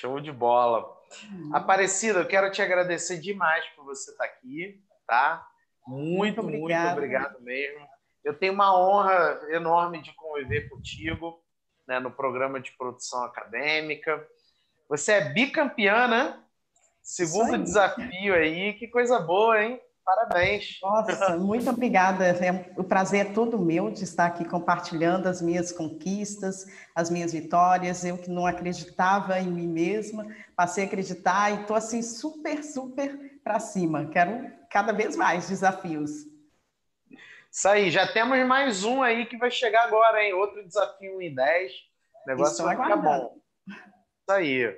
Show de bola. Uhum. Aparecida, eu quero te agradecer demais por você estar aqui, tá? Muito, muito, muito obrigado mesmo. Eu tenho uma honra enorme de conviver contigo né, no programa de produção acadêmica. Você é bicampeã, né? Segundo aí. desafio aí, que coisa boa, hein? Parabéns. Nossa, muito obrigada. É, o prazer é todo meu de estar aqui compartilhando as minhas conquistas, as minhas vitórias. Eu que não acreditava em mim mesma, passei a acreditar e estou assim super, super para cima. Quero cada vez mais desafios. Isso aí, já temos mais um aí que vai chegar agora, hein? Outro desafio em 10. O negócio Estou vai ficar bom. Isso aí.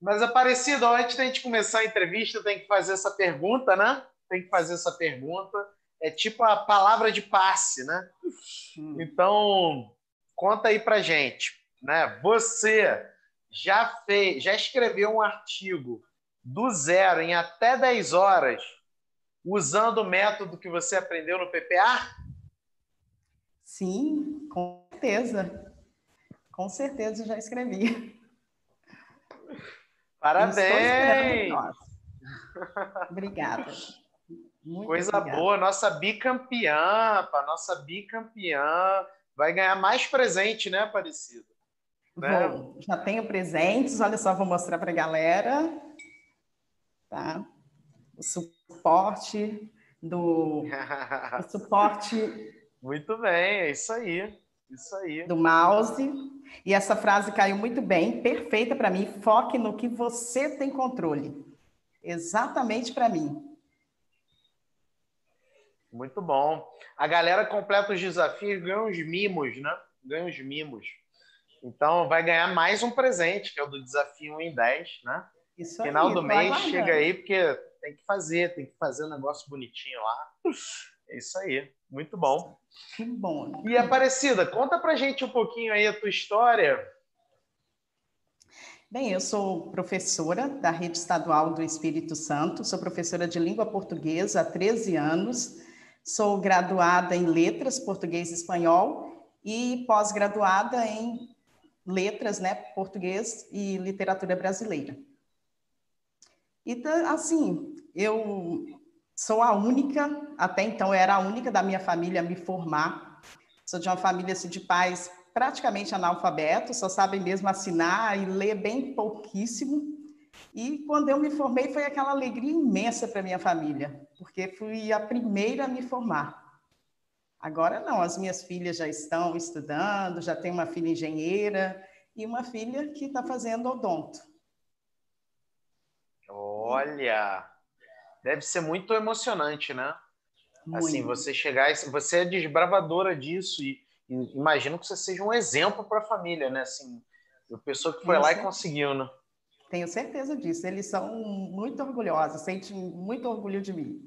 Mas, Aparecido, antes da gente começar a entrevista, tem que fazer essa pergunta, né? Tem que fazer essa pergunta. É tipo a palavra de passe, né? Então, conta aí pra gente, né? Você já fez, já escreveu um artigo do zero em até 10 horas usando o método que você aprendeu no PPA? Sim, com certeza. Com certeza já escrevi. Parabéns! Obrigada. Muito Coisa boa, nossa bicampeã, para nossa bicampeã vai ganhar mais presente, né, Aparecido? Né? já tenho presentes, olha só, vou mostrar para a galera. Tá? O suporte do o suporte muito bem, é isso aí. Isso aí. Do mouse. E essa frase caiu muito bem, perfeita para mim. Foque no que você tem controle. Exatamente para mim. Muito bom. A galera completa os desafios, ganha uns mimos, né? Ganha uns mimos. Então vai ganhar mais um presente, que é o do desafio 1 em 10, né? Isso Final aí, do mês chega aí, porque tem que fazer, tem que fazer um negócio bonitinho lá. É isso aí. Muito bom. Que bom. E Aparecida, conta pra gente um pouquinho aí a tua história. Bem, eu sou professora da Rede Estadual do Espírito Santo, sou professora de língua portuguesa há 13 anos, sou graduada em letras português e espanhol e pós-graduada em letras, né, português e literatura brasileira. E assim, eu Sou a única, até então era a única da minha família a me formar. Sou de uma família assim, de pais praticamente analfabetos, só sabem mesmo assinar e ler bem pouquíssimo. E quando eu me formei foi aquela alegria imensa para minha família, porque fui a primeira a me formar. Agora não, as minhas filhas já estão estudando, já tenho uma filha engenheira e uma filha que está fazendo odonto. Olha, Deve ser muito emocionante, né? Muito. Assim, você chegar, você é desbravadora disso e, e imagino que você seja um exemplo para a família, né? Assim, a pessoa que foi lá e conseguiu, né? Tenho certeza disso. Eles são muito orgulhosos, sentem muito orgulho de mim.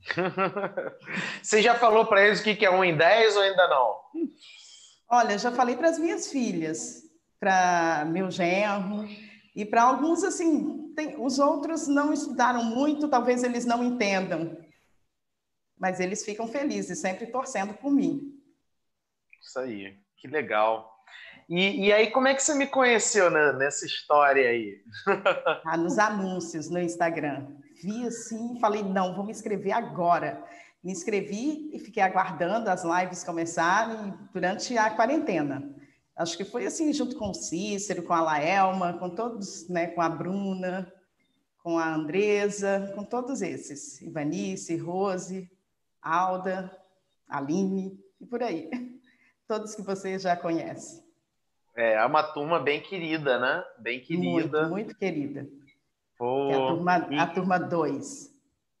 você já falou para eles o que é um em 10 ou ainda não? Olha, já falei para as minhas filhas, para meu genro e para alguns assim tem, os outros não estudaram muito, talvez eles não entendam, mas eles ficam felizes, sempre torcendo por mim. Isso aí, que legal. E, e aí, como é que você me conheceu nessa história aí? Ah, nos anúncios no Instagram. Vi assim, falei, não, vou me inscrever agora. Me inscrevi e fiquei aguardando as lives começarem durante a quarentena. Acho que foi assim, junto com o Cícero, com a Laelma, com todos, né, com a Bruna, com a Andresa, com todos esses. Ivanice, Rose, Alda, Aline e por aí. Todos que vocês já conhecem. É, é uma turma bem querida, né? Bem querida. Muito, muito querida. Pô, é a turma e... a turma 2.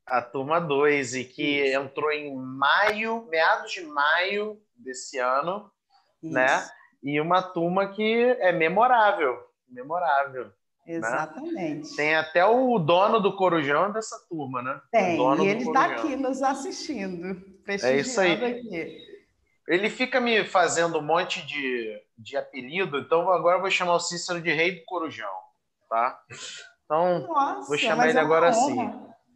A turma 2, e que Isso. entrou em maio, meados de maio desse ano, né? Isso. né? e uma turma que é memorável, memorável. Né? Exatamente. Né? Tem até o dono do Corujão dessa turma, né? Tem, e ele está aqui nos assistindo, é isso aí. Aqui. Ele fica me fazendo um monte de, de apelido, então agora eu vou chamar o Cícero de Rei do Corujão, tá? Então, Nossa, vou chamar ele é agora assim.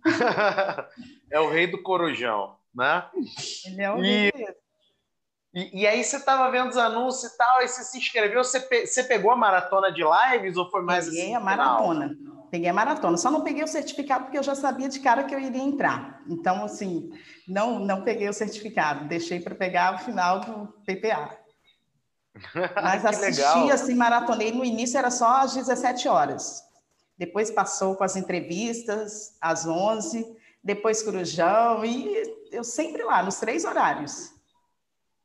é o Rei do Corujão, né? Ele é o e... rei E, e, aí você estava vendo os anúncios e tal, aí você se inscreveu, você, pe você pegou a maratona de lives ou foi mais Peguei assim, a maratona. Peguei a maratona. Só não peguei o certificado porque eu já sabia de cara que eu iria entrar. Então, assim, não, não peguei o certificado. Deixei para pegar o final do PPA. Mas assisti, legal. assim, maratonei. No início era só às 17 horas. Depois passou com as entrevistas, às 11, depois Corujão, e eu sempre lá, nos três horários.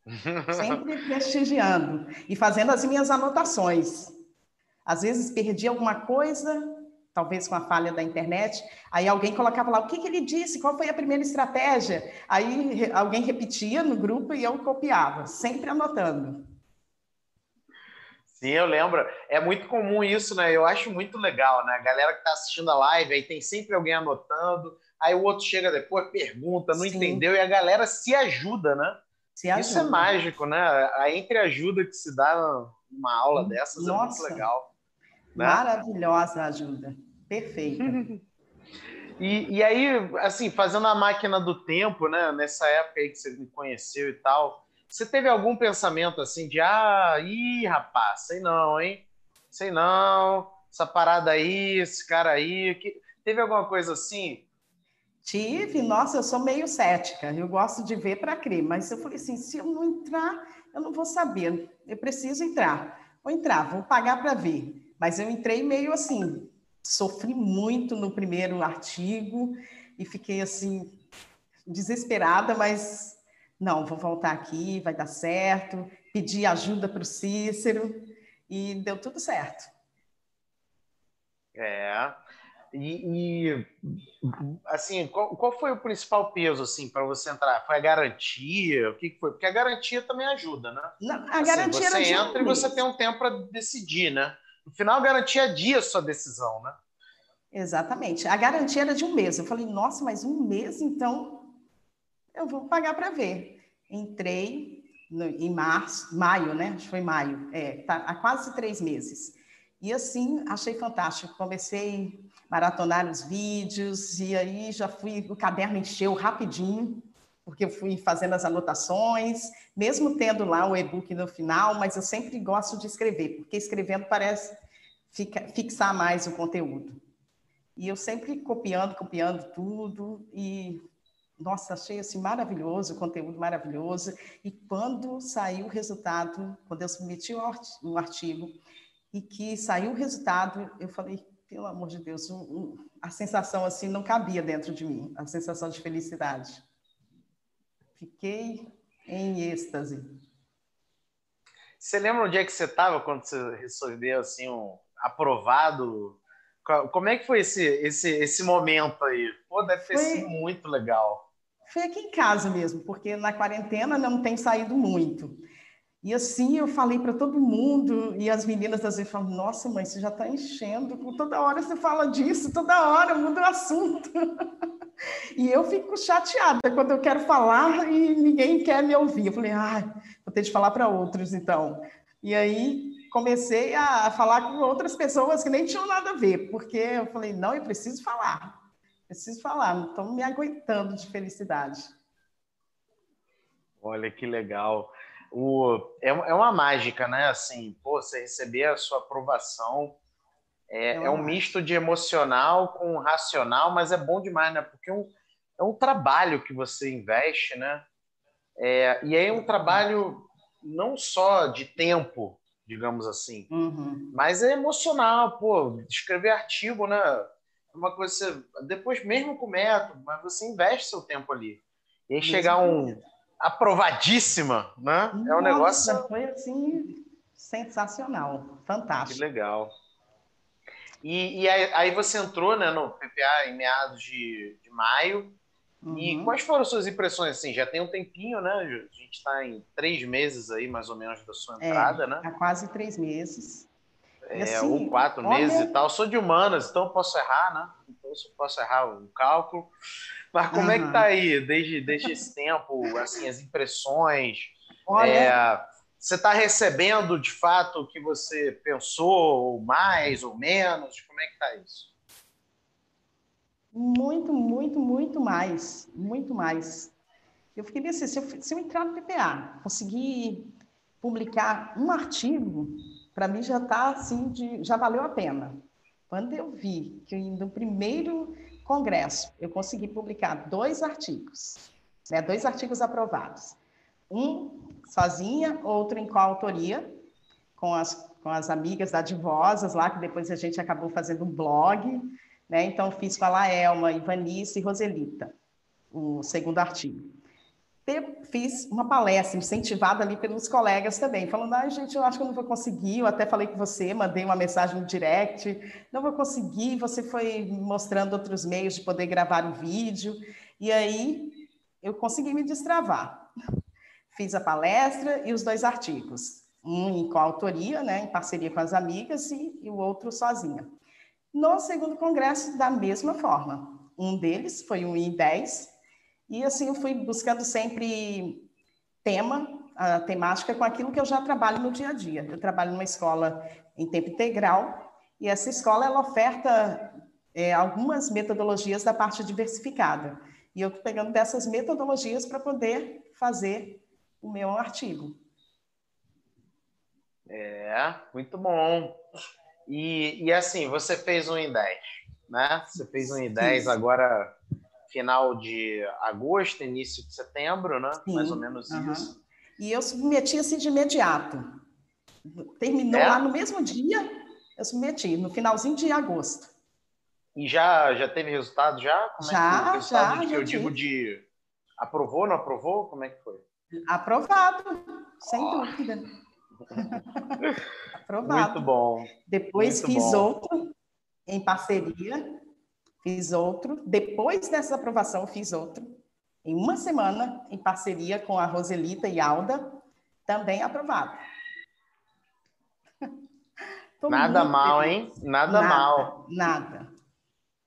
Sempre prestigiando e fazendo as minhas anotações. Às vezes perdi alguma coisa, talvez com a falha da internet, aí alguém colocava lá o que, que ele disse, qual foi a primeira estratégia. Aí alguém repetia no grupo e eu copiava, sempre anotando. Sim, eu lembro. É muito comum isso, né? Eu acho muito legal, né? A galera que está assistindo a live, aí tem sempre alguém anotando, aí o outro chega depois, pergunta, não Sim. entendeu, e a galera se ajuda, né? Se Isso é mágico, né? A entreajuda que se dá numa aula dessas Nossa, é muito legal. Né? Maravilhosa a ajuda. Perfeita. e, e aí, assim, fazendo a máquina do tempo, né? Nessa época aí que você me conheceu e tal, você teve algum pensamento assim de, ah, ih, rapaz, sei não, hein? Sei não, essa parada aí, esse cara aí, que... teve alguma coisa assim? Tive, nossa, eu sou meio cética, eu gosto de ver para crer, mas eu falei assim, se eu não entrar, eu não vou saber, eu preciso entrar. Vou entrar, vou pagar para ver. Mas eu entrei meio assim, sofri muito no primeiro artigo e fiquei assim, desesperada, mas não, vou voltar aqui, vai dar certo. Pedi ajuda para o Cícero e deu tudo certo. É, e, e assim, qual, qual, foi o principal peso assim para você entrar? Foi a garantia? O que, que foi? Porque a garantia também ajuda, né? Não, a assim, garantia você entra e você tem um tempo para decidir, né? No final, a garantia é dia a sua decisão, né? Exatamente. A garantia era de um mês. Eu falei, nossa, mas um mês, então eu vou pagar para ver. Entrei no, em março, maio, né? Acho que foi maio. É, tá, há quase três meses. E assim, achei fantástico. Comecei maratonar os vídeos, e aí já fui, o caderno encheu rapidinho, porque eu fui fazendo as anotações, mesmo tendo lá o e-book no final, mas eu sempre gosto de escrever, porque escrevendo parece fica, fixar mais o conteúdo. E eu sempre copiando, copiando tudo, e nossa, achei assim maravilhoso, o conteúdo maravilhoso. E quando saiu o resultado, quando eu submeti o artigo e que saiu o resultado, eu falei, pelo amor de Deus, um, um, a sensação assim não cabia dentro de mim, a sensação de felicidade. Fiquei em êxtase. Você lembra onde é que você estava quando você recebeu assim um aprovado? Como é que foi esse esse esse momento aí? Pô, deve ter foi, sido muito legal. Foi aqui em casa mesmo, porque na quarentena não tem saído muito. E assim eu falei para todo mundo, e as meninas às vezes falam: Nossa, mãe, você já está enchendo, toda hora você fala disso, toda hora muda o assunto. e eu fico chateada quando eu quero falar e ninguém quer me ouvir. Eu falei: Ah, vou ter de falar para outros então. E aí comecei a falar com outras pessoas que nem tinham nada a ver, porque eu falei: Não, eu preciso falar, preciso falar, não estou me aguentando de felicidade. Olha que legal o, é, é uma mágica, né? Assim, pô, você receber a sua aprovação é, é, é um misto de emocional com racional, mas é bom demais, né? Porque é um, é um trabalho que você investe, né? É, e aí é um trabalho não só de tempo, digamos assim, uhum. mas é emocional, pô, escrever artigo, né? Uma coisa, você, depois mesmo com método, mas você investe seu tempo ali. E aí chegar um, aprovadíssima, né? Nossa, é um negócio. Foi assim sensacional, fantástico. Que legal. E, e aí, aí, você entrou né, no PPA em meados de, de maio. Uhum. E quais foram suas impressões? Assim, já tem um tempinho, né? A gente está em três meses aí, mais ou menos, da sua é, entrada, é, né? Há quase três meses. É, assim, ou quatro olha... meses e tal. Eu sou de humanas, então eu posso errar, né? Então eu posso errar o cálculo. Mas como uhum. é que tá aí, desde, desde esse tempo, assim, as impressões? Olha... É, você está recebendo, de fato, o que você pensou, mais ou menos? Como é que tá isso? Muito, muito, muito mais. Muito mais. Eu fiquei assim, se eu, se eu entrar no PPA, conseguir publicar um artigo, para mim já está assim, de, já valeu a pena. Quando eu vi que no primeiro congresso eu consegui publicar dois artigos, né, dois artigos aprovados, um sozinha, outro em coautoria, com as, com as amigas da Divosas lá, que depois a gente acabou fazendo um blog, né? Então, fiz com a Laelma, Ivanice e Roselita, o segundo artigo. Fiz uma palestra incentivada ali pelos colegas também, falando, ah, gente, eu acho que eu não vou conseguir, eu até falei com você, mandei uma mensagem no direct, não vou conseguir, você foi mostrando outros meios de poder gravar o vídeo, e aí eu consegui me destravar. Fiz a palestra e os dois artigos, um em coautoria, né, em parceria com as amigas, e, e o outro sozinha. No segundo congresso, da mesma forma. Um deles foi um I10, e assim eu fui buscando sempre tema, a temática com aquilo que eu já trabalho no dia a dia. Eu trabalho numa escola em tempo integral, e essa escola ela oferta é, algumas metodologias da parte diversificada. E eu estou pegando dessas metodologias para poder fazer o meu artigo. É, muito bom. E, e assim, você fez um em 10, né? Você fez um em 10 agora, final de agosto, início de setembro, né? Sim. Mais ou menos isso. E eu submeti assim de imediato. Terminou é? lá no mesmo dia, eu submeti, no finalzinho de agosto. E já, já teve resultado já? Como já, é que já. De que eu digo de aprovou, não aprovou? Como é que foi? Aprovado, sem oh. dúvida. Aprovado. Muito bom. Depois Muito fiz bom. outro em parceria, fiz outro. Depois dessa aprovação, fiz outro. Em uma semana, em parceria com a Roselita e Alda, também aprovado. nada mal, feliz. hein? Nada, nada, mal. Nada.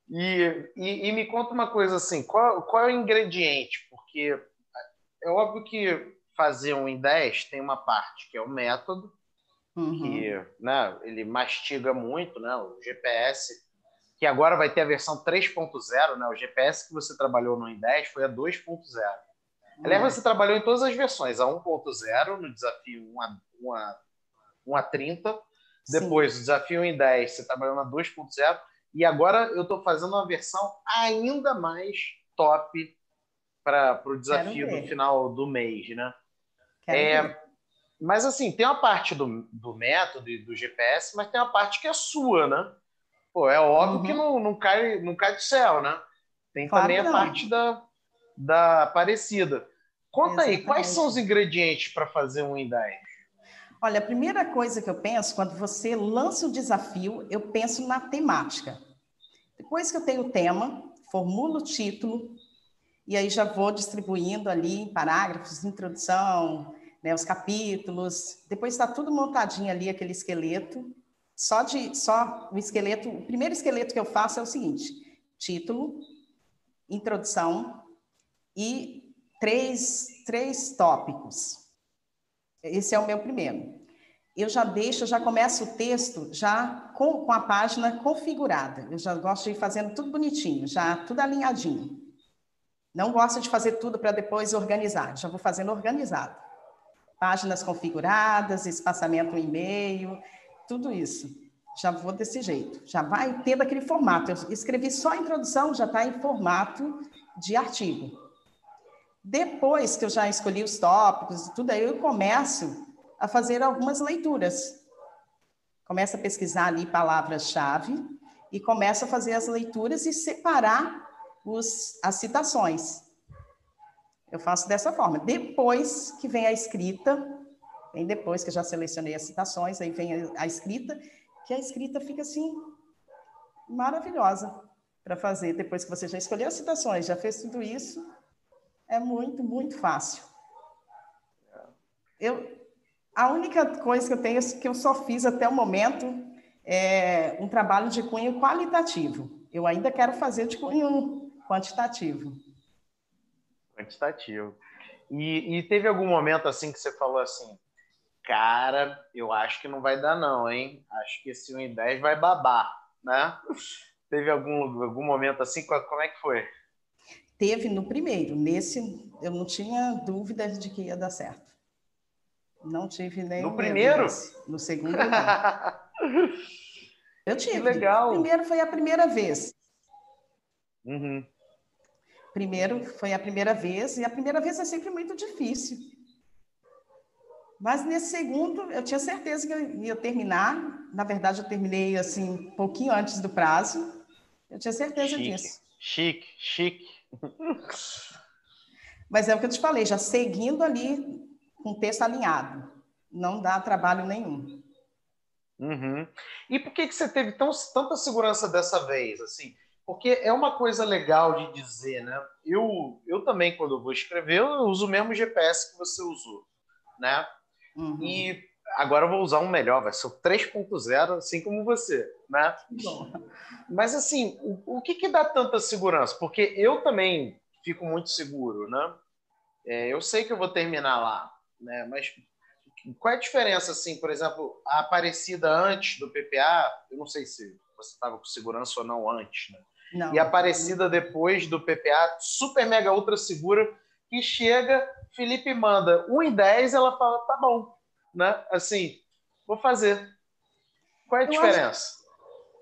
E, e, e, me conta uma coisa assim, qual, qual é o ingrediente? Porque é óbvio que fazer um em 10 tem uma parte que é o método, uhum. que né, ele mastiga muito, né, o GPS, que agora vai ter a versão 3.0, né, o GPS que você trabalhou no em 10 foi a 2.0. Uhum. Aliás, você trabalhou em todas as versões, a 1.0 no desafio 1 a, 1 a, 1 a 30, depois Sim. o desafio em 10 você trabalhou na 2.0, e agora eu estou fazendo uma versão ainda mais top para o desafio do final do mês, né? É, mas assim, tem uma parte do, do método e do GPS, mas tem uma parte que é sua, né? Pô, é óbvio uhum. que não, não, cai, não cai do céu, né? Tem claro também a parte da, da parecida. Conta Exatamente. aí, quais são os ingredientes para fazer um em Olha, a primeira coisa que eu penso, quando você lança o desafio, eu penso na temática. Depois que eu tenho o tema, formulo o título, e aí já vou distribuindo ali parágrafos, introdução, né, os capítulos. Depois está tudo montadinho ali, aquele esqueleto. Só de só o esqueleto, o primeiro esqueleto que eu faço é o seguinte: título, introdução e três, três tópicos. Esse é o meu primeiro. Eu já deixo, já começo o texto já com, com a página configurada. Eu já gosto de ir fazendo tudo bonitinho, já tudo alinhadinho. Não gosto de fazer tudo para depois organizar, já vou fazendo organizado páginas configuradas, espaçamento e-mail, tudo isso. Já vou desse jeito. Já vai ter daquele formato. Eu escrevi só a introdução, já está em formato de artigo. Depois que eu já escolhi os tópicos e tudo, aí eu começo a fazer algumas leituras. Começo a pesquisar ali palavras-chave e começo a fazer as leituras e separar os, as citações. Eu faço dessa forma. Depois que vem a escrita, vem depois que eu já selecionei as citações, aí vem a, a escrita, que a escrita fica assim maravilhosa para fazer. Depois que você já escolheu as citações, já fez tudo isso, é muito, muito fácil. Eu, a única coisa que eu tenho que eu só fiz até o momento é um trabalho de cunho qualitativo. Eu ainda quero fazer de cunho quantitativo quantitativo. E, e, teve algum momento assim que você falou assim, cara, eu acho que não vai dar não, hein? Acho que esse 1 em 10 vai babar, né? Teve algum, algum momento assim? Como é que foi? Teve no primeiro, nesse eu não tinha dúvidas de que ia dar certo. Não tive nem. No primeiro? No segundo, não. eu tive. Que legal. O primeiro foi a primeira vez. Uhum. Primeiro foi a primeira vez, e a primeira vez é sempre muito difícil. Mas nesse segundo, eu tinha certeza que eu ia terminar. Na verdade, eu terminei assim, um pouquinho antes do prazo. Eu tinha certeza chique, disso. Chique, chique. Mas é o que eu te falei, já seguindo ali com o texto alinhado. Não dá trabalho nenhum. Uhum. E por que, que você teve tão, tanta segurança dessa vez? assim? Porque é uma coisa legal de dizer, né? Eu, eu também, quando eu vou escrever, eu uso o mesmo GPS que você usou, né? Uhum. E agora eu vou usar um melhor, vai ser o 3.0, assim como você, né? Mas, assim, o, o que, que dá tanta segurança? Porque eu também fico muito seguro, né? É, eu sei que eu vou terminar lá, né? Mas qual é a diferença, assim, por exemplo, a Aparecida antes do PPA, eu não sei se você estava com segurança ou não antes, né? Não. E a Aparecida depois do PPA, super mega ultra segura, que chega, Felipe manda 1 em 10, ela fala, tá bom, né? Assim, vou fazer. Qual é a eu diferença? Acho,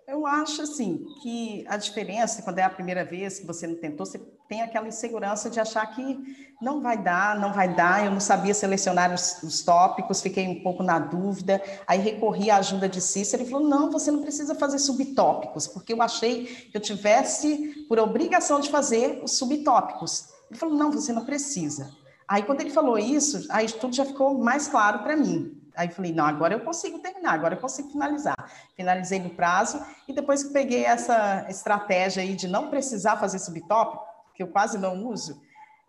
eu acho, assim, que a diferença, quando é a primeira vez que você não tentou, você tem aquela insegurança de achar que não vai dar, não vai dar. Eu não sabia selecionar os, os tópicos, fiquei um pouco na dúvida. Aí recorri à ajuda de Cícero e falou: não, você não precisa fazer subtópicos, porque eu achei que eu tivesse por obrigação de fazer os subtópicos. Ele falou: não, você não precisa. Aí quando ele falou isso, aí tudo já ficou mais claro para mim. Aí falei, não, agora eu consigo terminar, agora eu consigo finalizar. Finalizei no prazo e depois que peguei essa estratégia aí de não precisar fazer subtópico, que eu quase não uso,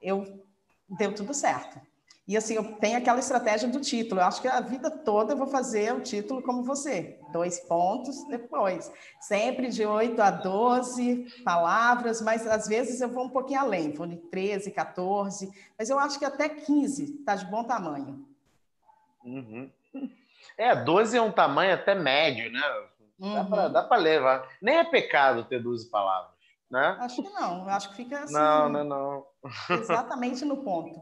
eu deu tudo certo. E assim, eu tenho aquela estratégia do título. Eu acho que a vida toda eu vou fazer o título como você. Dois pontos depois. Sempre de 8 a 12 palavras, mas às vezes eu vou um pouquinho além, vou de 13, 14, mas eu acho que até 15 está de bom tamanho. Uhum. É, 12 é um tamanho até médio, né? Uhum. Dá para levar. Nem é pecado ter 12 palavras. Né? Acho que não, acho que fica assim. Não, não, não. Exatamente no ponto.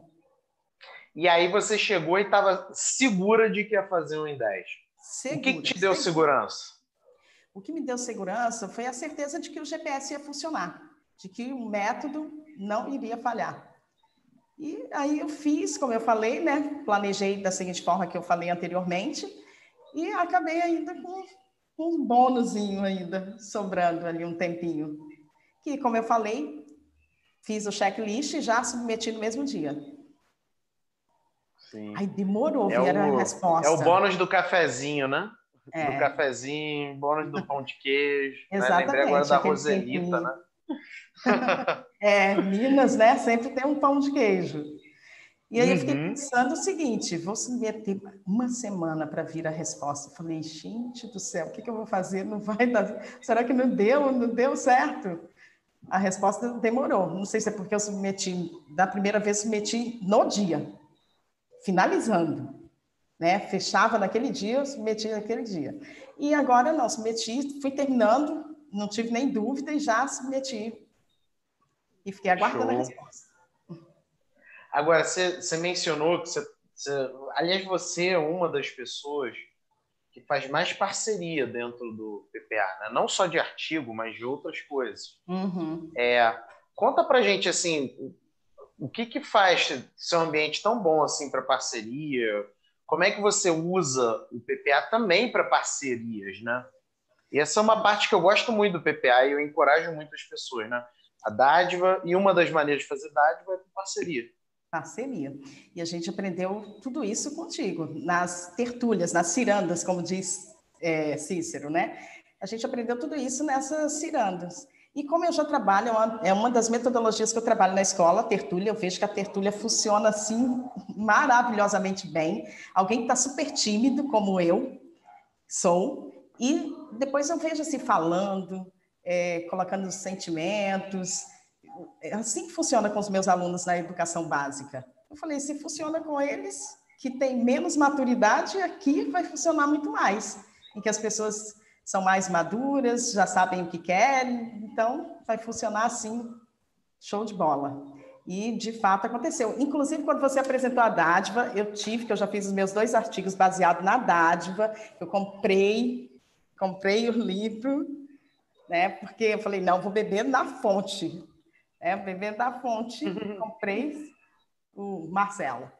E aí você chegou e estava segura de que ia fazer um em 10. Segura, o que, que te deu segurança? O que me deu segurança foi a certeza de que o GPS ia funcionar, de que o método não iria falhar. E aí eu fiz, como eu falei, né? Planejei da seguinte forma que eu falei anteriormente e acabei ainda com, com um bônusinho ainda sobrando ali um tempinho que, como eu falei, fiz o checklist e já submeti no mesmo dia. Sim. Aí demorou é vir o, a resposta. É o bônus do cafezinho, né? É. Do cafezinho, bônus do pão de queijo. Exatamente. Né? Lembrei agora da Roselita, né? é, Minas, né? Sempre tem um pão de queijo. E aí uhum. eu fiquei uhum. pensando o seguinte: vou submeter uma semana para vir a resposta. Eu falei, gente do céu, o que, que eu vou fazer? Não vai dar. Será que não deu? Não deu certo? A resposta demorou. Não sei se é porque eu submeti, da primeira vez submeti no dia, finalizando. Né? Fechava naquele dia, eu submeti naquele dia. E agora não, submeti, fui terminando, não tive nem dúvida e já submeti. E fiquei aguardando Show. a resposta. Agora, você, você mencionou que você, você, aliás, você é uma das pessoas que faz mais parceria dentro do PPA, né? não só de artigo, mas de outras coisas. Uhum. É, conta para gente assim, o que que faz seu ambiente tão bom assim para parceria? Como é que você usa o PPA também para parcerias, né? E essa é uma parte que eu gosto muito do PPA e eu encorajo muitas pessoas, né? A dádiva e uma das maneiras de fazer dádiva é com parceria parceria. E a gente aprendeu tudo isso contigo, nas tertúlias, nas cirandas, como diz é, Cícero, né? A gente aprendeu tudo isso nessas cirandas. E como eu já trabalho, é uma das metodologias que eu trabalho na escola, a tertúlia, eu vejo que a tertúlia funciona assim maravilhosamente bem. Alguém que está super tímido, como eu sou, e depois eu vejo assim falando, é, colocando sentimentos, é assim que funciona com os meus alunos na educação básica. Eu falei, se funciona com eles que têm menos maturidade, aqui vai funcionar muito mais, em que as pessoas são mais maduras, já sabem o que querem, então vai funcionar assim Show de bola. E, de fato, aconteceu. Inclusive, quando você apresentou a dádiva, eu tive, que eu já fiz os meus dois artigos baseados na dádiva, eu comprei, comprei o livro, né? Porque eu falei, não, vou beber na fonte. É, bebendo da fonte, comprei o Marcelo.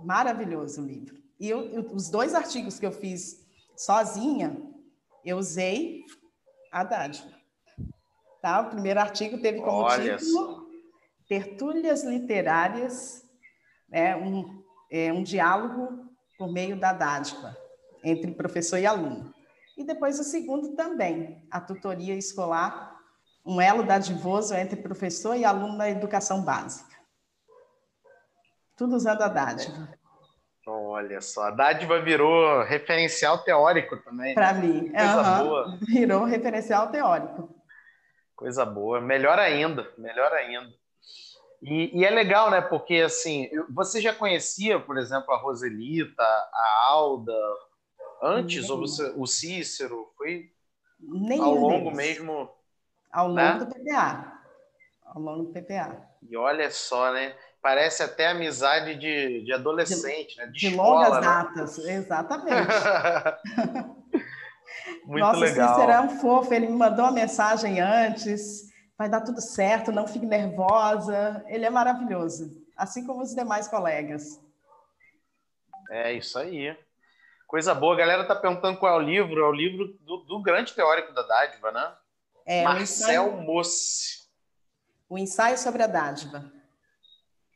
Maravilhoso o livro. E eu, eu, os dois artigos que eu fiz sozinha, eu usei a dádiva. Tá? O primeiro artigo teve como Olha título só. Tertúlias Literárias, né? um, é, um diálogo por meio da dádiva, entre professor e aluno. E depois o segundo também, a tutoria escolar um elo dadivoso entre professor e aluno na educação básica. Tudo usando a dádiva. Olha só, a dádiva virou referencial teórico também. Para né? mim, coisa uhum. boa. Virou referencial teórico. Coisa boa, melhor ainda, melhor ainda. E, e, é legal, né? Porque assim, você já conhecia, por exemplo, a Roselita, a Alda, antes, Nem. ou você, o Cícero? Foi Nem ao longo deles. mesmo ao longo né? do PPA. Ao longo do PPA. E olha só, né? Parece até amizade de, de adolescente, de, né? De, de escola, longas né? datas, exatamente. Muito Nossa, legal. Cícero é um fofo, ele me mandou uma mensagem antes, vai dar tudo certo, não fique nervosa. Ele é maravilhoso, assim como os demais colegas. É isso aí. Coisa boa. A galera tá perguntando qual é o livro. É o livro do, do grande teórico da dádiva, né? É, Marcel o Mossi. O ensaio sobre a dádiva.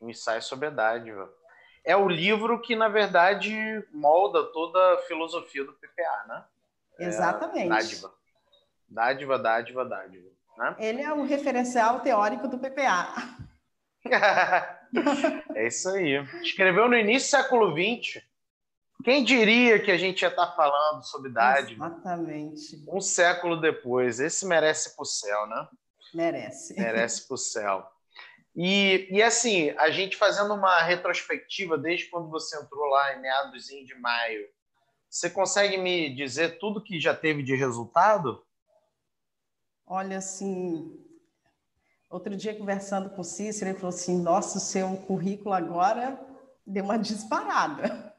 O ensaio sobre a dádiva. É o livro que, na verdade, molda toda a filosofia do PPA, né? É Exatamente. É dádiva. Dádiva, dádiva, dádiva. Né? Ele é o referencial teórico do PPA. é isso aí. Escreveu no início do século XX. Quem diria que a gente ia estar tá falando sobre idade? Exatamente. Um século depois. Esse merece para o céu, né? Merece. Merece para o céu. E, e assim, a gente fazendo uma retrospectiva desde quando você entrou lá em meados de maio, você consegue me dizer tudo que já teve de resultado? Olha, assim, outro dia conversando com o Cícero, ele falou assim: Nossa, o seu currículo agora deu uma disparada.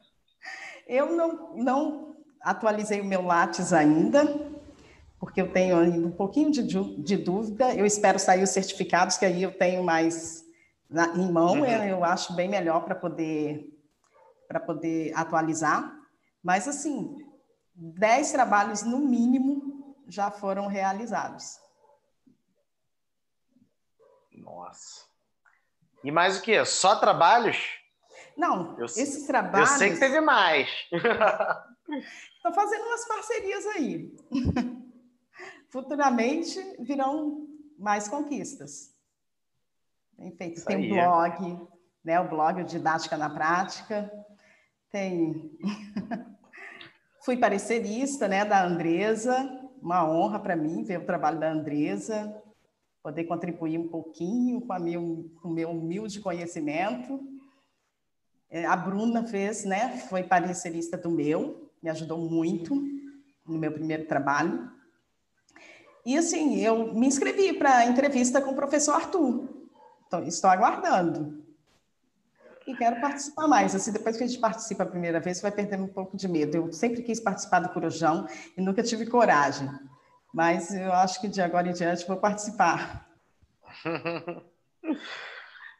Eu não, não atualizei o meu Lattes ainda, porque eu tenho ainda um pouquinho de, de dúvida. Eu espero sair os certificados, que aí eu tenho mais na, em mão, uhum. eu acho bem melhor para poder, poder atualizar. Mas, assim, dez trabalhos no mínimo já foram realizados. Nossa. E mais o que? Só trabalhos? Não, eu, esses trabalhos. Eu sei que teve mais. Estou fazendo umas parcerias aí. Futuramente virão mais conquistas. Tem feito, tem um blog, né? O blog Didática na Prática. Tem. Fui parecerista, né, da Andresa. Uma honra para mim ver o trabalho da Andresa, poder contribuir um pouquinho com, a meu, com o meu humilde conhecimento. É, a Bruna fez, né? Foi parecerista do meu, me ajudou muito no meu primeiro trabalho. E assim, eu me inscrevi para a entrevista com o professor Arthur. Então, estou aguardando. E quero participar mais. Assim, depois que a gente participa a primeira vez, você vai perdendo um pouco de medo. Eu sempre quis participar do Corujão e nunca tive coragem. Mas eu acho que de agora em diante vou participar.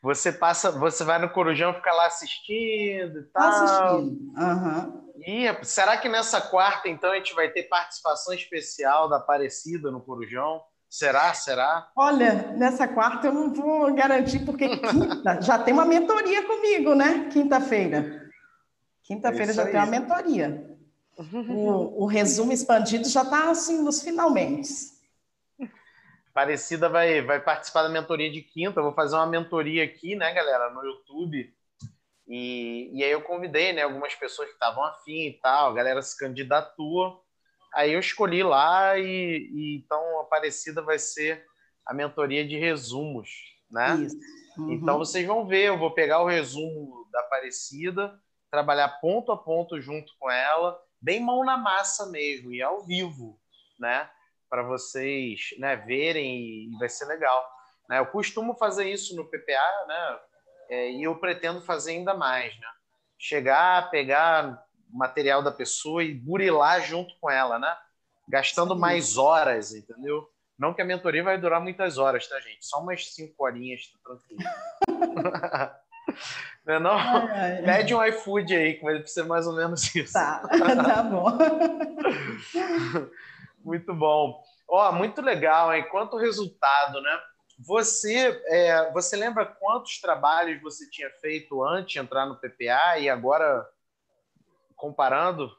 Você passa, você vai no Corujão, fica lá assistindo e tal. Assistindo. Uhum. E será que nessa quarta, então, a gente vai ter participação especial da Aparecida no Corujão? Será? Será? Olha, nessa quarta eu não vou garantir, porque quinta já tem uma mentoria comigo, né? Quinta-feira. Quinta-feira já aí. tem uma mentoria. O, o resumo expandido já está assim nos finalmente. Parecida vai, vai participar da mentoria de quinta. Eu vou fazer uma mentoria aqui, né, galera, no YouTube. E, e aí eu convidei, né, algumas pessoas que estavam afim e tal. A galera se candidatou. Aí eu escolhi lá e, e então a Aparecida vai ser a mentoria de resumos, né? Isso. Uhum. Então vocês vão ver, eu vou pegar o resumo da Aparecida, trabalhar ponto a ponto junto com ela, bem mão na massa mesmo, e ao vivo, né? para vocês né, verem e vai ser legal. Né? Eu costumo fazer isso no PPA, né? É, e eu pretendo fazer ainda mais, né? Chegar, pegar material da pessoa e burilar junto com ela, né? Gastando mais horas, entendeu? Não que a mentoria vai durar muitas horas, tá, gente? Só umas cinco horinhas, tá tranquilo. não, é não? Ai, ai. Pede um iFood aí, que vai ser mais ou menos isso. Tá, tá bom. muito bom. Ó, muito legal, hein? Quanto resultado, né? Você, é, você lembra quantos trabalhos você tinha feito antes de entrar no PPA e agora comparando?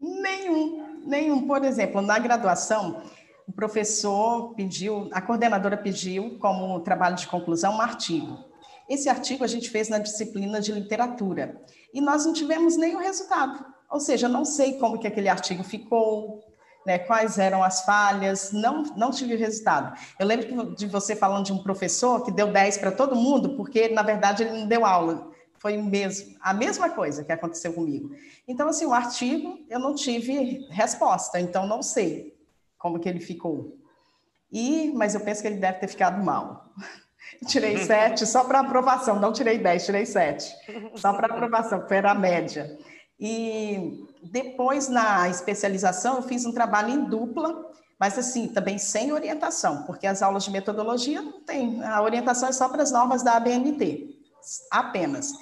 Nenhum, nenhum. Por exemplo, na graduação, o professor pediu, a coordenadora pediu como trabalho de conclusão um artigo. Esse artigo a gente fez na disciplina de literatura e nós não tivemos nenhum resultado. Ou seja, não sei como que aquele artigo ficou, né, quais eram as falhas, não, não tive resultado. Eu lembro de você falando de um professor que deu 10 para todo mundo, porque, na verdade, ele não deu aula. Foi mesmo, a mesma coisa que aconteceu comigo. Então, assim, o artigo eu não tive resposta, então não sei como que ele ficou. E, mas eu penso que ele deve ter ficado mal. Tirei sete só para aprovação, não tirei dez, tirei sete. Só para aprovação, que era a média. E depois, na especialização, eu fiz um trabalho em dupla, mas assim, também sem orientação, porque as aulas de metodologia não tem, a orientação é só para as normas da ABNT, apenas.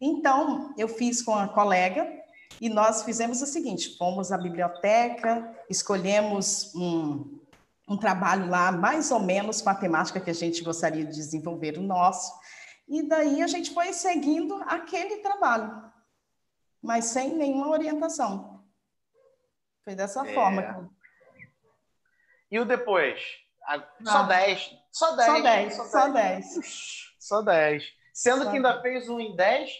Então, eu fiz com a colega e nós fizemos o seguinte: fomos à biblioteca, escolhemos um, um trabalho lá, mais ou menos com a temática que a gente gostaria de desenvolver o nosso, e daí a gente foi seguindo aquele trabalho mas sem nenhuma orientação. Foi dessa é... forma. E o depois? Só 10. Ah. Só 10. Só 10. Só 10. Só 10. Sendo só que ainda 10. fez um em 10,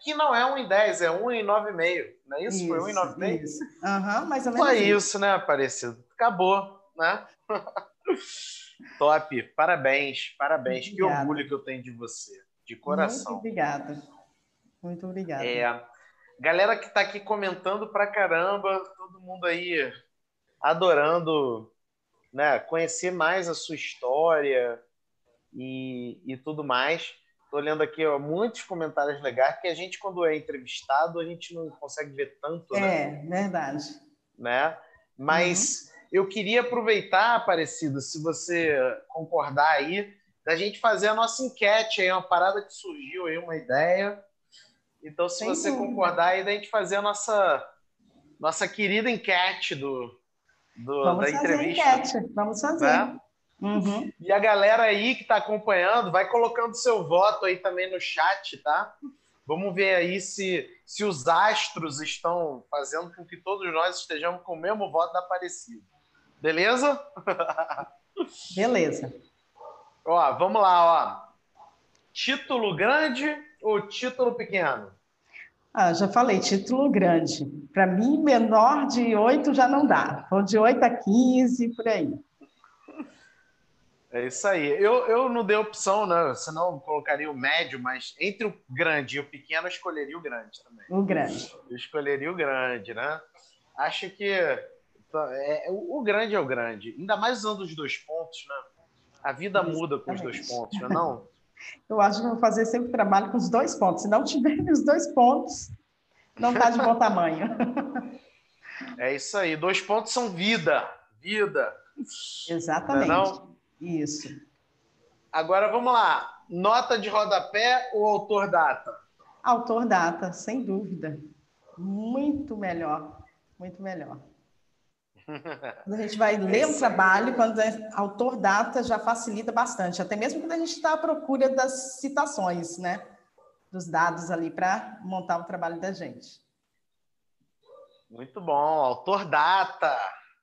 que não é um em 10, é um em 9,5. Não é isso? isso Foi um em 9,5? Isso. Aham, uhum, mais ou menos. Só isso, né, Aparecido? Acabou, né? Top. Parabéns, parabéns. Obrigada. Que orgulho que eu tenho de você. De coração. Muito obrigada. Muito obrigada. É. Galera que está aqui comentando pra caramba, todo mundo aí adorando né, conhecer mais a sua história e, e tudo mais. Estou olhando aqui ó, muitos comentários legais, que a gente, quando é entrevistado, a gente não consegue ver tanto, né? É, verdade. Né? Mas uhum. eu queria aproveitar, Aparecido, se você concordar aí, da gente fazer a nossa enquete aí, uma parada que surgiu aí, uma ideia então, se Sem você dúvida. concordar, aí da gente fazer a nossa, nossa querida enquete do, do Vamos da entrevista. Enquete. Vamos fazer. Né? Uhum. E a galera aí que está acompanhando, vai colocando seu voto aí também no chat, tá? Vamos ver aí se, se os astros estão fazendo com que todos nós estejamos com o mesmo voto da Aparecida. Beleza? Beleza. Ó, vamos lá, ó. Título grande ou título pequeno? Ah, já falei, título grande. Para mim, menor de 8 já não dá. Ou de 8 a 15, por aí. É isso aí. Eu, eu não dei opção, né? Senão eu colocaria o médio, mas entre o grande e o pequeno, eu escolheria o grande também. O grande. Eu escolheria o grande, né? Acho que é, o, o grande é o grande. Ainda mais usando os dois pontos, né? A vida muda com os dois pontos, não é não? Eu acho que eu vou fazer sempre trabalho com os dois pontos. Se não tiver os dois pontos, não está de bom tamanho. É isso aí. Dois pontos são vida. Vida. Exatamente. Não é não? Isso. Agora vamos lá. Nota de rodapé ou autor data? Autor data, sem dúvida. Muito melhor. Muito melhor. Quando a gente vai ler um trabalho, quando é autor data, já facilita bastante, até mesmo quando a gente está à procura das citações, né? Dos dados ali para montar o trabalho da gente. Muito bom, autor data.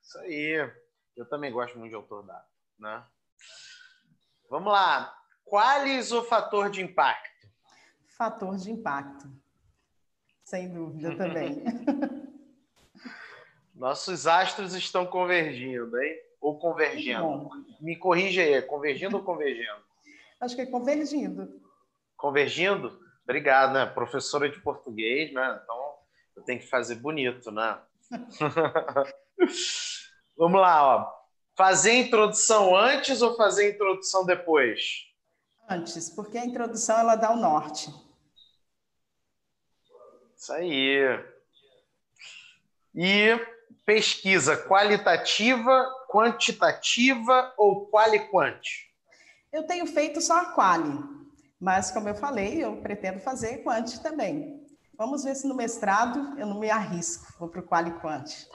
Isso aí. Eu também gosto muito de autor data, né? Vamos lá. Quais o fator de impacto? Fator de impacto. Sem dúvida também. Nossos astros estão convergindo, hein? Ou convergindo? Me corrija aí, é convergindo ou convergindo? Acho que é convergindo. Convergindo? Obrigado, né? Professora de português, né? Então eu tenho que fazer bonito, né? Vamos lá, ó. Fazer a introdução antes ou fazer a introdução depois? Antes, porque a introdução ela dá o norte. Isso aí. E pesquisa qualitativa, quantitativa ou quali-quant? Eu tenho feito só a quali, mas como eu falei, eu pretendo fazer quant também. Vamos ver se no mestrado eu não me arrisco, vou para o quali-quant.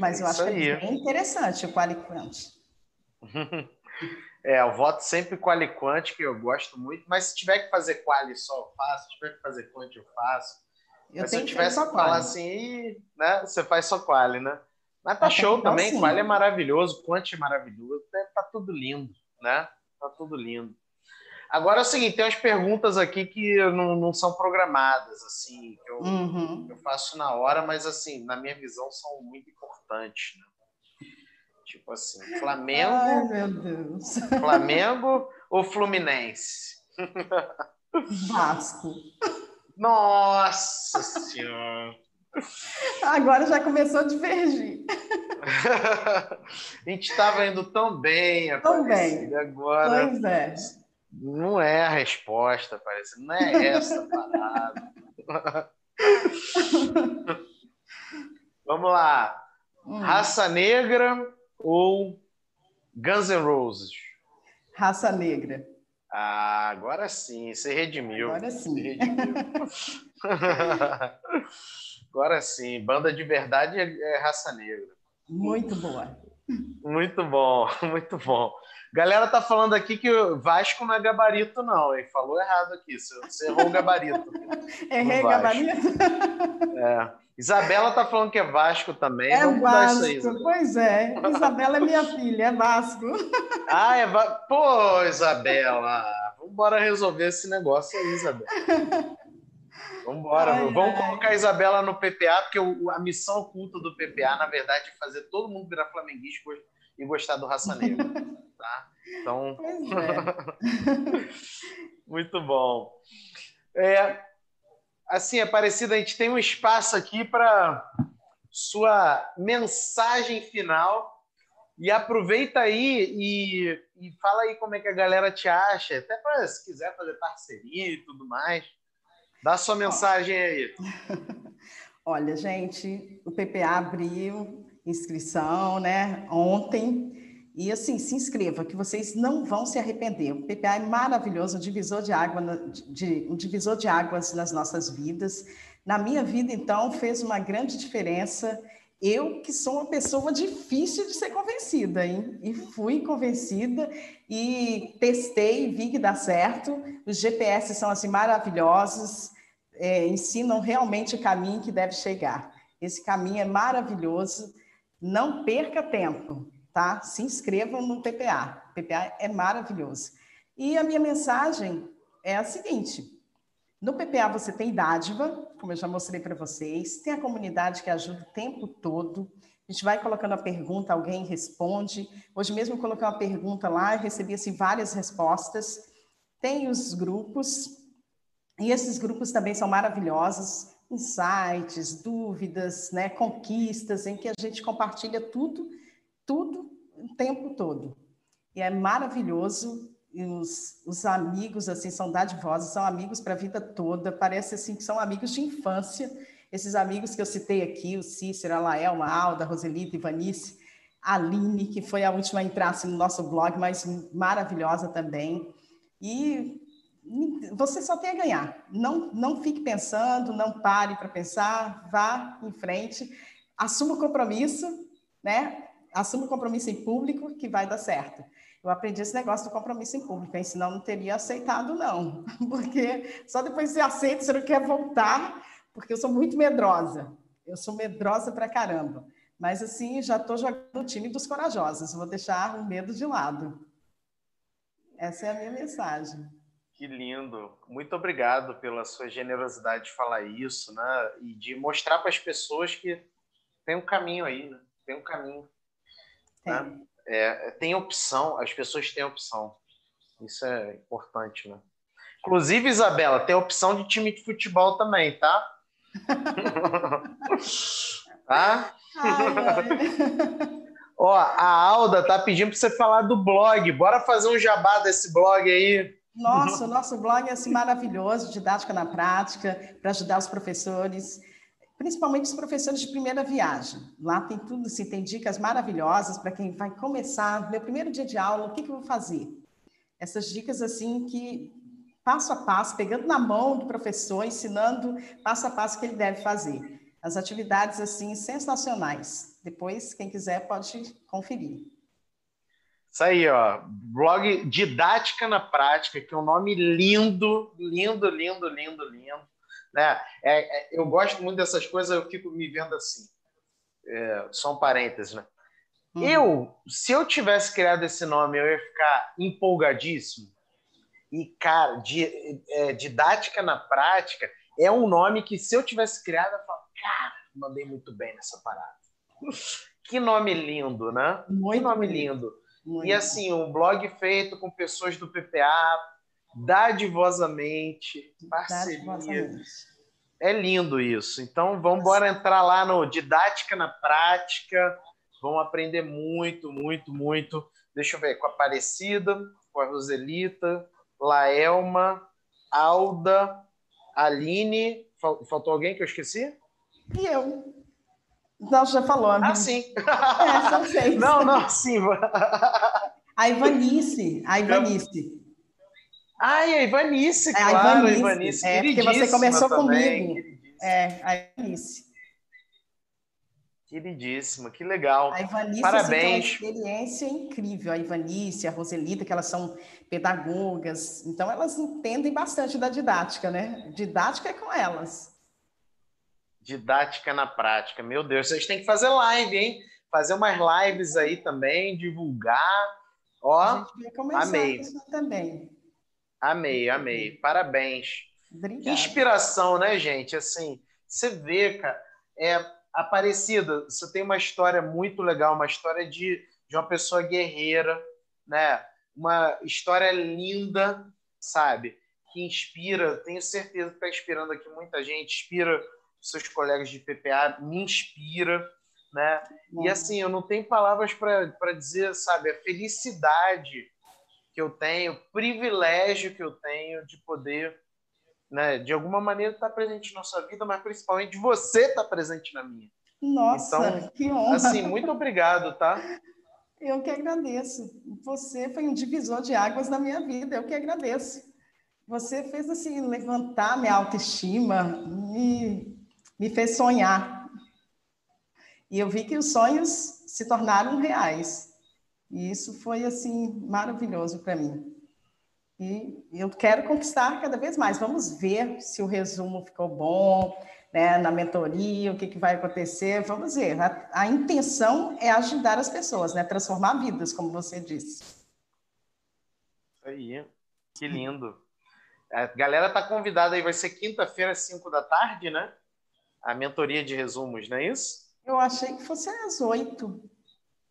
Mas é eu acho aí. que é bem interessante o quali-quant. É, eu voto sempre quali-quant, que eu gosto muito, mas se tiver que fazer quali só, eu faço, se tiver que fazer quant, eu faço. Eu mas se eu tivesse que falar assim, né, você faz só quali, né? Mas tá show então, também, sim. quali é maravilhoso, quant é maravilhoso, tá, tá tudo lindo, né? Tá tudo lindo. Agora é o seguinte, tem umas perguntas aqui que não, não são programadas, assim, que eu, uhum. eu, faço na hora, mas assim, na minha visão, são muito importantes, né? Tipo assim, Flamengo. Ai, meu Deus. Flamengo ou Fluminense? Vasco. Nossa Senhora! Agora já começou a divergir. a gente estava indo tão bem, tão bem. Agora. Pois é. Não é a resposta, parece. Não é essa a parada. Vamos lá. Hum. Raça negra ou Guns N' Roses? Raça negra. Ah, agora sim, você redimiu. Agora sim. Redimiu. agora sim, banda de verdade é, é raça negra. Muito boa. Muito bom, muito bom. Galera tá falando aqui que o Vasco não é gabarito, não, hein? Falou errado aqui. Você errou o gabarito. Errei gabarito? É. Isabela tá falando que é Vasco também. É Vamos Vasco, aí, pois é. Isabela é minha filha, é Vasco. Ah, é Vasco. Pô, Isabela, vamos resolver esse negócio aí, Isabela. Vamos embora. Vamos colocar a Isabela no PPA, porque a missão oculta do PPA, na verdade, é fazer todo mundo virar flamenguista e gostar do Raça Negra. tá? Então. É. Muito bom. É, assim, é parecido, a gente tem um espaço aqui para sua mensagem final. E aproveita aí e, e fala aí como é que a galera te acha, até para se quiser fazer parceria e tudo mais. Dá sua mensagem aí. Olha, gente, o PPA abriu inscrição, né, ontem. E assim, se inscreva, que vocês não vão se arrepender. O PPA é maravilhoso, um divisor de, água, de, um divisor de águas nas nossas vidas. Na minha vida, então, fez uma grande diferença. Eu, que sou uma pessoa difícil de ser convencida, hein? E fui convencida e testei vi que dá certo. Os GPS são assim maravilhosos, é, ensinam realmente o caminho que deve chegar. Esse caminho é maravilhoso. Não perca tempo tá? Se inscrevam no PPA. O PPA é maravilhoso. E a minha mensagem é a seguinte: no PPA você tem dádiva, como eu já mostrei para vocês, tem a comunidade que ajuda o tempo todo. A gente vai colocando a pergunta, alguém responde. Hoje mesmo eu coloquei uma pergunta lá e recebi assim, várias respostas. Tem os grupos, e esses grupos também são maravilhosos, insights, dúvidas, né, conquistas, em que a gente compartilha tudo tudo o tempo todo. E é maravilhoso. E os, os amigos, assim, são dadivosos, são amigos para a vida toda. Parece, assim, que são amigos de infância. Esses amigos que eu citei aqui, o Cícero, a Laelma, a Alda, a Roselita, Ivanice, a Aline, que foi a última a entrar assim, no nosso blog, mas maravilhosa também. E você só tem a ganhar. Não, não fique pensando, não pare para pensar, vá em frente, assuma o compromisso, né? assuma o compromisso em público que vai dar certo. Eu aprendi esse negócio do compromisso em público, hein? senão não teria aceitado, não. Porque só depois você aceita, você não quer voltar, porque eu sou muito medrosa. Eu sou medrosa pra caramba. Mas, assim, já estou jogando o time dos corajosos. Vou deixar o medo de lado. Essa é a minha mensagem. Que lindo. Muito obrigado pela sua generosidade de falar isso, né? E de mostrar para as pessoas que tem um caminho aí, né? Tem um caminho. Tem. Né? É, tem opção, as pessoas têm opção. Isso é importante, né? Inclusive, Isabela, tem opção de time de futebol também, tá? tá? Ai. Ó, a Alda tá pedindo para você falar do blog. Bora fazer um jabá desse blog aí. Nossa, o nosso blog é assim maravilhoso, didática na prática, para ajudar os professores, principalmente os professores de primeira viagem. Lá tem tudo, assim, tem dicas maravilhosas para quem vai começar, meu primeiro dia de aula, o que, que eu vou fazer? Essas dicas assim que passo a passo, pegando na mão do professor, ensinando passo a passo o que ele deve fazer. As atividades assim sensacionais. Depois, quem quiser pode conferir. Isso aí, ó. Blog Didática na Prática, que é um nome lindo, lindo, lindo, lindo, lindo. Né? É, é, eu gosto muito dessas coisas, eu fico me vendo assim. É, só um parênteses, né? Uhum. Eu, se eu tivesse criado esse nome, eu ia ficar empolgadíssimo. E, cara, di, é, didática na prática é um nome que, se eu tivesse criado, eu falo, cara, mandei muito bem nessa parada. que nome lindo, né? Muito que nome lindo. Muito. E assim, um blog feito com pessoas do PPA, dadivosamente, parceria. Dadivosamente. É lindo isso. Então, vamos embora entrar lá no Didática na Prática. Vamos aprender muito, muito, muito. Deixa eu ver, com a Aparecida, com a Roselita, Laelma, Alda, Aline. Faltou alguém que eu esqueci? E eu. Não, já falou. Ah, sim. É, são seis. Não, não, sim. A Ivanice. A Ivanice. Ai, a Ivanice, é, claro, a Ivanice. Ivanice. É, porque você começou também, comigo. É, a Ivanice. Queridíssima, que legal. A Ivanice Parabéns. Assim, tem uma experiência incrível. A Ivanice, a Roselita, que elas são pedagogas, então elas entendem bastante da didática, né? Didática é com elas. Didática na prática. Meu Deus, vocês têm que fazer live, hein? Fazer umas lives aí também, divulgar. Ó, a gente vai começar amei. também. Amei, amei. Parabéns. Obrigada. Que inspiração, né, gente? Assim, você vê, cara, é Aparecida, você tem uma história muito legal, uma história de, de uma pessoa guerreira, né? Uma história linda, sabe? Que inspira, tenho certeza que está inspirando aqui muita gente, inspira seus colegas de PPA, me inspira, né? E assim, eu não tenho palavras para dizer, sabe, a felicidade que eu tenho, privilégio que eu tenho de poder né, de alguma maneira estar tá presente na sua vida, mas principalmente você estar tá presente na minha. Nossa, então, que honra! Assim, muito obrigado, tá? Eu que agradeço. Você foi um divisor de águas na minha vida. Eu que agradeço. Você fez assim levantar minha autoestima, me, me fez sonhar. E eu vi que os sonhos se tornaram reais. E isso foi assim maravilhoso para mim. E eu quero conquistar cada vez mais. Vamos ver se o resumo ficou bom, né, na mentoria, o que, que vai acontecer. Vamos ver. A, a intenção é ajudar as pessoas, né, transformar vidas, como você disse. Isso aí. Que lindo. A galera tá convidada aí, vai ser quinta-feira, às 5 da tarde, né? A mentoria de resumos, não é isso? Eu achei que fosse às 8.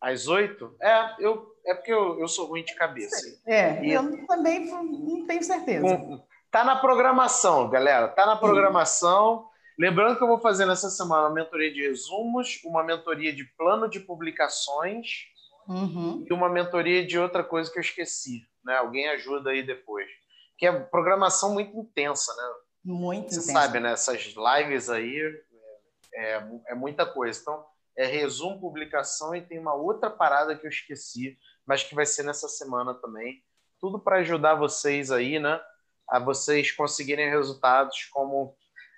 Às 8? É, eu é porque eu, eu sou ruim de cabeça. É, e eu também não tenho certeza. Com, tá na programação, galera. Tá na programação. Lembrando que eu vou fazer nessa semana uma mentoria de resumos, uma mentoria de plano de publicações uhum. e uma mentoria de outra coisa que eu esqueci. Né? Alguém ajuda aí depois. Que é programação muito intensa, né? Muito Você intensa. sabe, né? Essas lives aí é, é, é muita coisa. Então, é resumo, publicação e tem uma outra parada que eu esqueci mas que vai ser nessa semana também. Tudo para ajudar vocês aí, né? A vocês conseguirem resultados como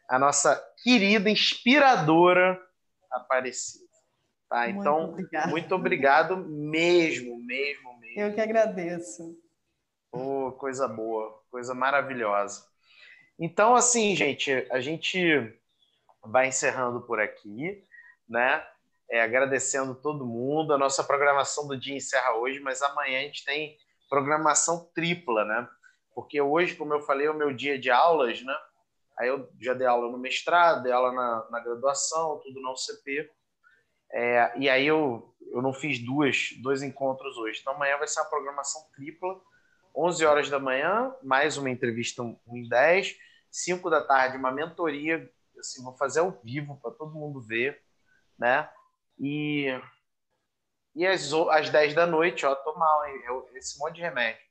a nossa querida, inspiradora Aparecida. Tá? Muito então, obrigado. muito obrigado mesmo, mesmo, mesmo. Eu que agradeço. Oh, coisa boa, coisa maravilhosa. Então, assim, gente, a gente vai encerrando por aqui, né? É, agradecendo todo mundo. A nossa programação do dia encerra hoje, mas amanhã a gente tem programação tripla, né? Porque hoje, como eu falei, é o meu dia de aulas, né? Aí eu já dei aula no mestrado, dei aula na, na graduação, tudo na UCP. É, e aí eu, eu não fiz duas, dois encontros hoje. Então amanhã vai ser uma programação tripla. 11 horas da manhã, mais uma entrevista 1 em 10. 5 da tarde, uma mentoria. Assim, vou fazer ao vivo para todo mundo ver, né? E E às, às 10 da noite, ó, tô mal, hein? Eu, esse monte de remédio.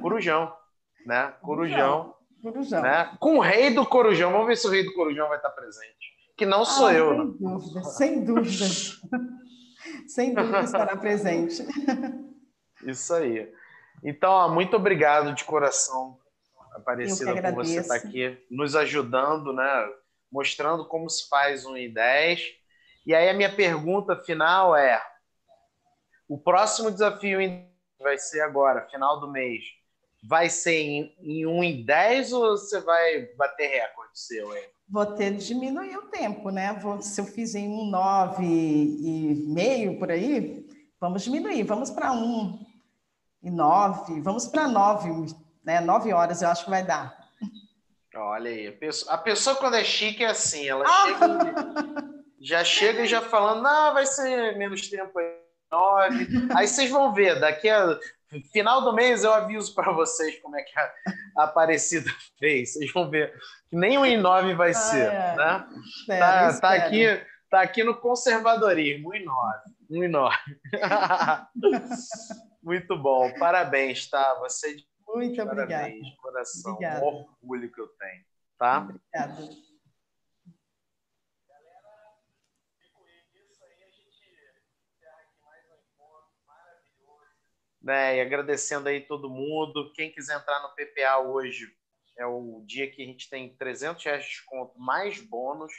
Corujão, né? Corujão. Corujão. Né? Com o rei do Corujão. Vamos ver se o rei do Corujão vai estar presente. Que não sou ah, eu. Sem né? dúvida, sem dúvida. sem dúvida estará presente. Isso aí. Então, ó, muito obrigado de coração, Aparecida, por você estar aqui nos ajudando, né? Mostrando como se faz um em 10. E aí a minha pergunta final é: o próximo desafio vai ser agora, final do mês. Vai ser em, em 1 em 10 ou você vai bater recorde seu hein? Vou ter de diminuir o tempo, né? Vou, se eu fiz em um 9 e meio por aí, vamos diminuir, vamos para 1 e 9, vamos para 9, né? 9 horas eu acho que vai dar. Olha aí, a pessoa, a pessoa quando é chique é assim, ela ah! chega, já chega já falando, não, vai ser menos tempo aí 9. Aí vocês vão ver, daqui a final do mês eu aviso para vocês como é que a, Aparecida fez. Vocês vão ver que nem um em 9 vai ser, ah, é. né? Espero, tá, tá, aqui, tá aqui no conservadorismo, um em 9. Um em 9. Muito bom, parabéns, tá? Você muito obrigada. Parabéns, coração, Obrigada. um orgulho que eu tenho, tá? Obrigada. Né? E agradecendo aí todo mundo. Quem quiser entrar no PPA hoje, é o dia que a gente tem 300 reais de desconto mais bônus,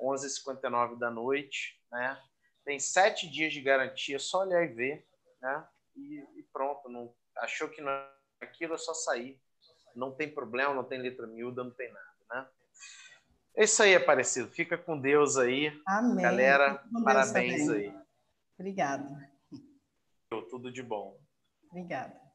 11h59 da noite, né? Tem sete dias de garantia, só olhar e ver, né? E, e pronto, não, achou que não é aquilo, é só sair. Não tem problema, não tem letra miúda, não tem nada, né? É isso aí, Aparecido. Fica com Deus aí. Amém. Galera, parabéns aí. Obrigada. Tudo de bom. Obrigada.